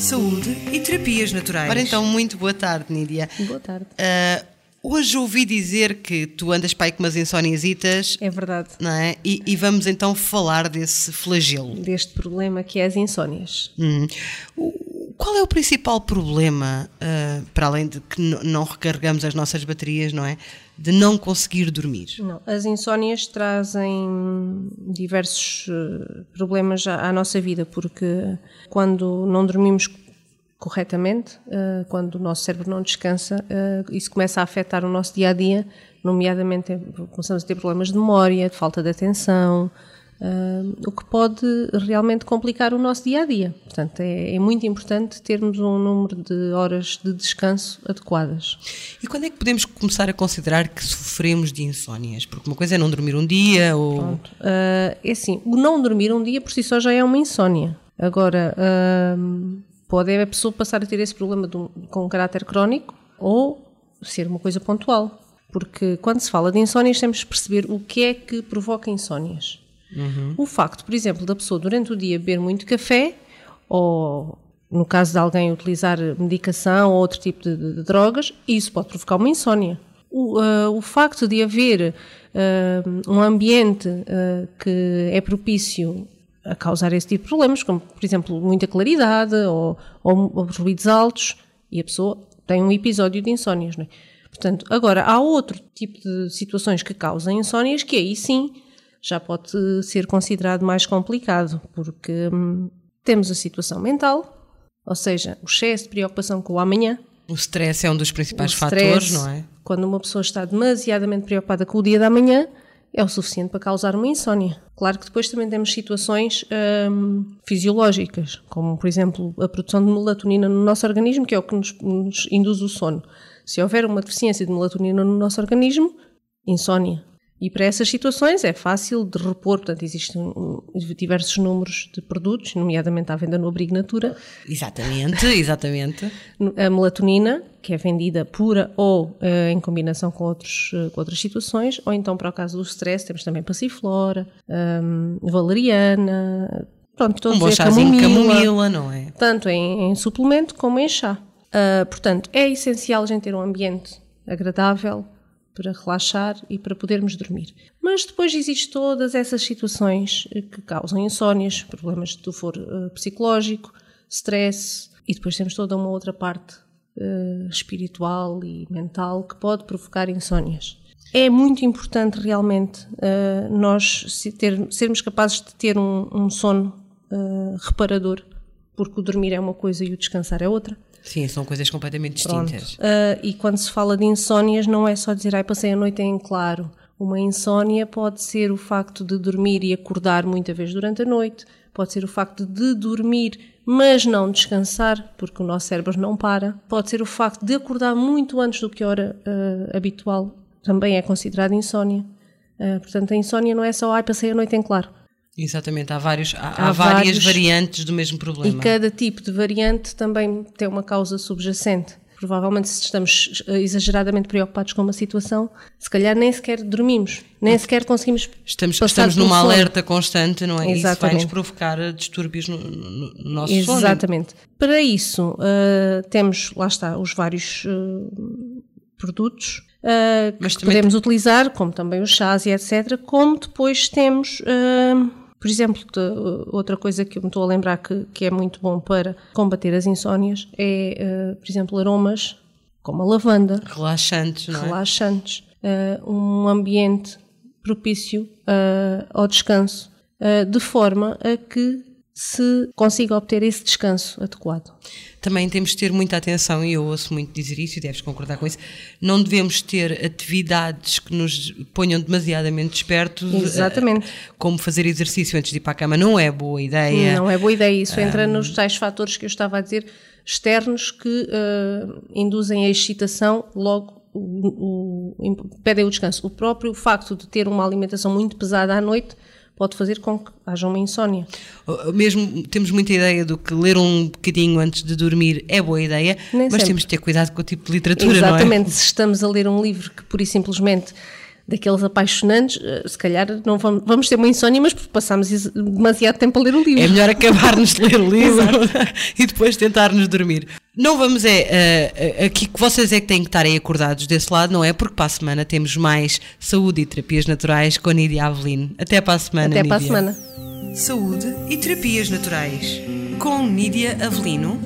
Saúde e terapias naturais. Ora então, muito boa tarde, Nídia. Boa tarde. Ah, hoje ouvi dizer que tu andas pai com umas insóniasitas, É verdade. não é? E, e vamos então falar desse flagelo. Deste problema que é as insónias. Hum. O- Qual é o principal problema, ah, para além de que não recarregamos as nossas baterias, não é? De não conseguir dormir. Não, as insónias trazem diversos eh, problemas à, à nossa vida, porque quando não dormimos corretamente, eh, quando o nosso cérebro não descansa, eh, isso começa a afetar o nosso dia a dia, nomeadamente começamos a ter problemas de memória, de falta de atenção, eh, o que pode realmente complicar o nosso dia a dia. Portanto, é, é muito importante termos um número de horas de descanso adequadas. E quando é que podemos começar a considerar que sofremos de insónias? Porque uma coisa é não dormir um dia ou. Pronto. Ah, é assim, o não dormir um dia por si só já é uma insónia. Agora, ahm, pode a pessoa passar a ter esse problema de com um caráter crónico ou ser uma coisa pontual. Porque quando se fala de insónias, temos de perceber o que é que provoca insónias. O facto, por exemplo, da pessoa durante o dia beber muito café ou, no caso de alguém utilizar medicação ou outro tipo de, de- de drogas, isso pode provocar uma insónia. O, ah, o facto de haver ah, um ambiente ah, que é propício a causar esse tipo de problemas, como, por exemplo, muita claridade ou, ou, ou ruídos altos, e a pessoa tem um episódio de insónias, não é? Portanto, agora, há outro tipo de situações que causam insónias que aí sim já pode ser considerado mais complicado, porque hum, temos a situação mental, ou seja, o excesso de preocupação com o amanhã, O stress é um dos principais fatores, stress, não é? Quando uma pessoa está demasiadamente preocupada com o dia da manhã, é o suficiente para causar uma insónia. Claro que depois também temos situações hum, fisiológicas, como por exemplo a produção de melatonina no nosso organismo, que é o que nos, nos induz o sono. Se houver uma deficiência de melatonina no nosso organismo, insónia. E para essas situações é fácil de repor, portanto, existem hum, diversos números de produtos, nomeadamente à venda no Abrigo Natura, Exatamente, exatamente. a melatonina, que é vendida pura ou eh, em combinação com, outros, eh, com outras situações, ou então para o caso do stress temos também passiflora, hum, valeriana, pronto, a Um bom dizer chazinho camomila, camomila, não é? tanto em, em suplemento como em chá. Ah, portanto, é essencial a gente ter um ambiente agradável para relaxar e para podermos dormir. Mas depois existem todas essas situações eh, que causam insónias, problemas do for eh, psicológico, stress, e depois temos toda uma outra parte eh, espiritual e mental que pode provocar insónias. É muito importante realmente eh, nós ter- sermos capazes de ter um, um sono reparador, porque o dormir é uma coisa e o descansar é outra. Sim, são coisas completamente distintas. Ah, e quando se fala de insónias, não é só dizer, ai, passei a noite em claro. Uma insónia pode ser o facto de dormir e acordar muita vez durante a noite, pode ser o facto de dormir, mas não descansar, porque o nosso cérebro não para, pode ser o facto de acordar muito antes do que a hora ah, habitual, também é considerado insónia. Ah, portanto, a insónia não é só, ai, passei a noite em claro. Exatamente, há, vários, há, Há várias vários- variantes do mesmo E problema. cada tipo de variante também tem uma causa subjacente. Provavelmente, se estamos exageradamente preocupados com uma situação, se calhar nem sequer dormimos, nem sequer conseguimos Estamos, estamos numa sono. alerta constante, não é? Isso vai-nos Exatamente. provocar distúrbios no, no- no nosso sono. Exatamente. Para isso, eh, temos, lá está, os vários eh, produtos Mas que podemos utilizar, como também os chás e etc. Como depois temos, eh, por exemplo, outra coisa que eu me estou a lembrar que, que é muito bom para combater as insónias é, eh, por exemplo, aromas como a lavanda, Relaxantes, não é? relaxantes, eh, um ambiente propício eh, ao descanso, de forma a que se consiga obter esse descanso adequado. Também temos de ter muita atenção, e eu ouço muito dizer isso, e deves concordar com isso, não devemos ter atividades que nos ponham demasiadamente despertos. Exatamente. eh, Como fazer exercício antes de ir para a cama não é boa ideia. Não é boa ideia. Isso entra nos tais fatores que eu estava a dizer, externos, que eh, induzem a excitação, logo o, o, impedem o descanso. O próprio facto de ter uma alimentação muito pesada à noite pode fazer com que haja uma insónia. Uh, Mesmo temos muita ideia do que ler um bocadinho antes de dormir é boa ideia, Nem mas sempre. temos de ter cuidado com o tipo de literatura, Exatamente. não é? Se estamos a ler um livro que pura e simplesmente daqueles apaixonantes, eh, se calhar não vamos, vamos ter uma insónia, mas passamos demasiado tempo a ler o livro. É melhor acabar-nos de ler o livro e depois tentar-nos dormir. Não vamos é, uh, aqui que vocês é que têm que estar aí acordados desse lado, não é? Porque para a semana temos mais saúde e terapias naturais com a Nídia Avelino. Até para a semana, Até para a Nídia. semana. Saúde e terapias naturais. Com Nídia Avelino.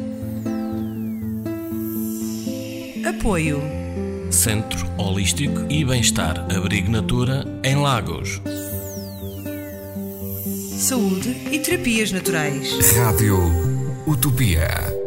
Apoio. Centro Holístico e Bem-Estar Abrigo Natura em Lagos. Saúde e terapias naturais. Rádio Utopia.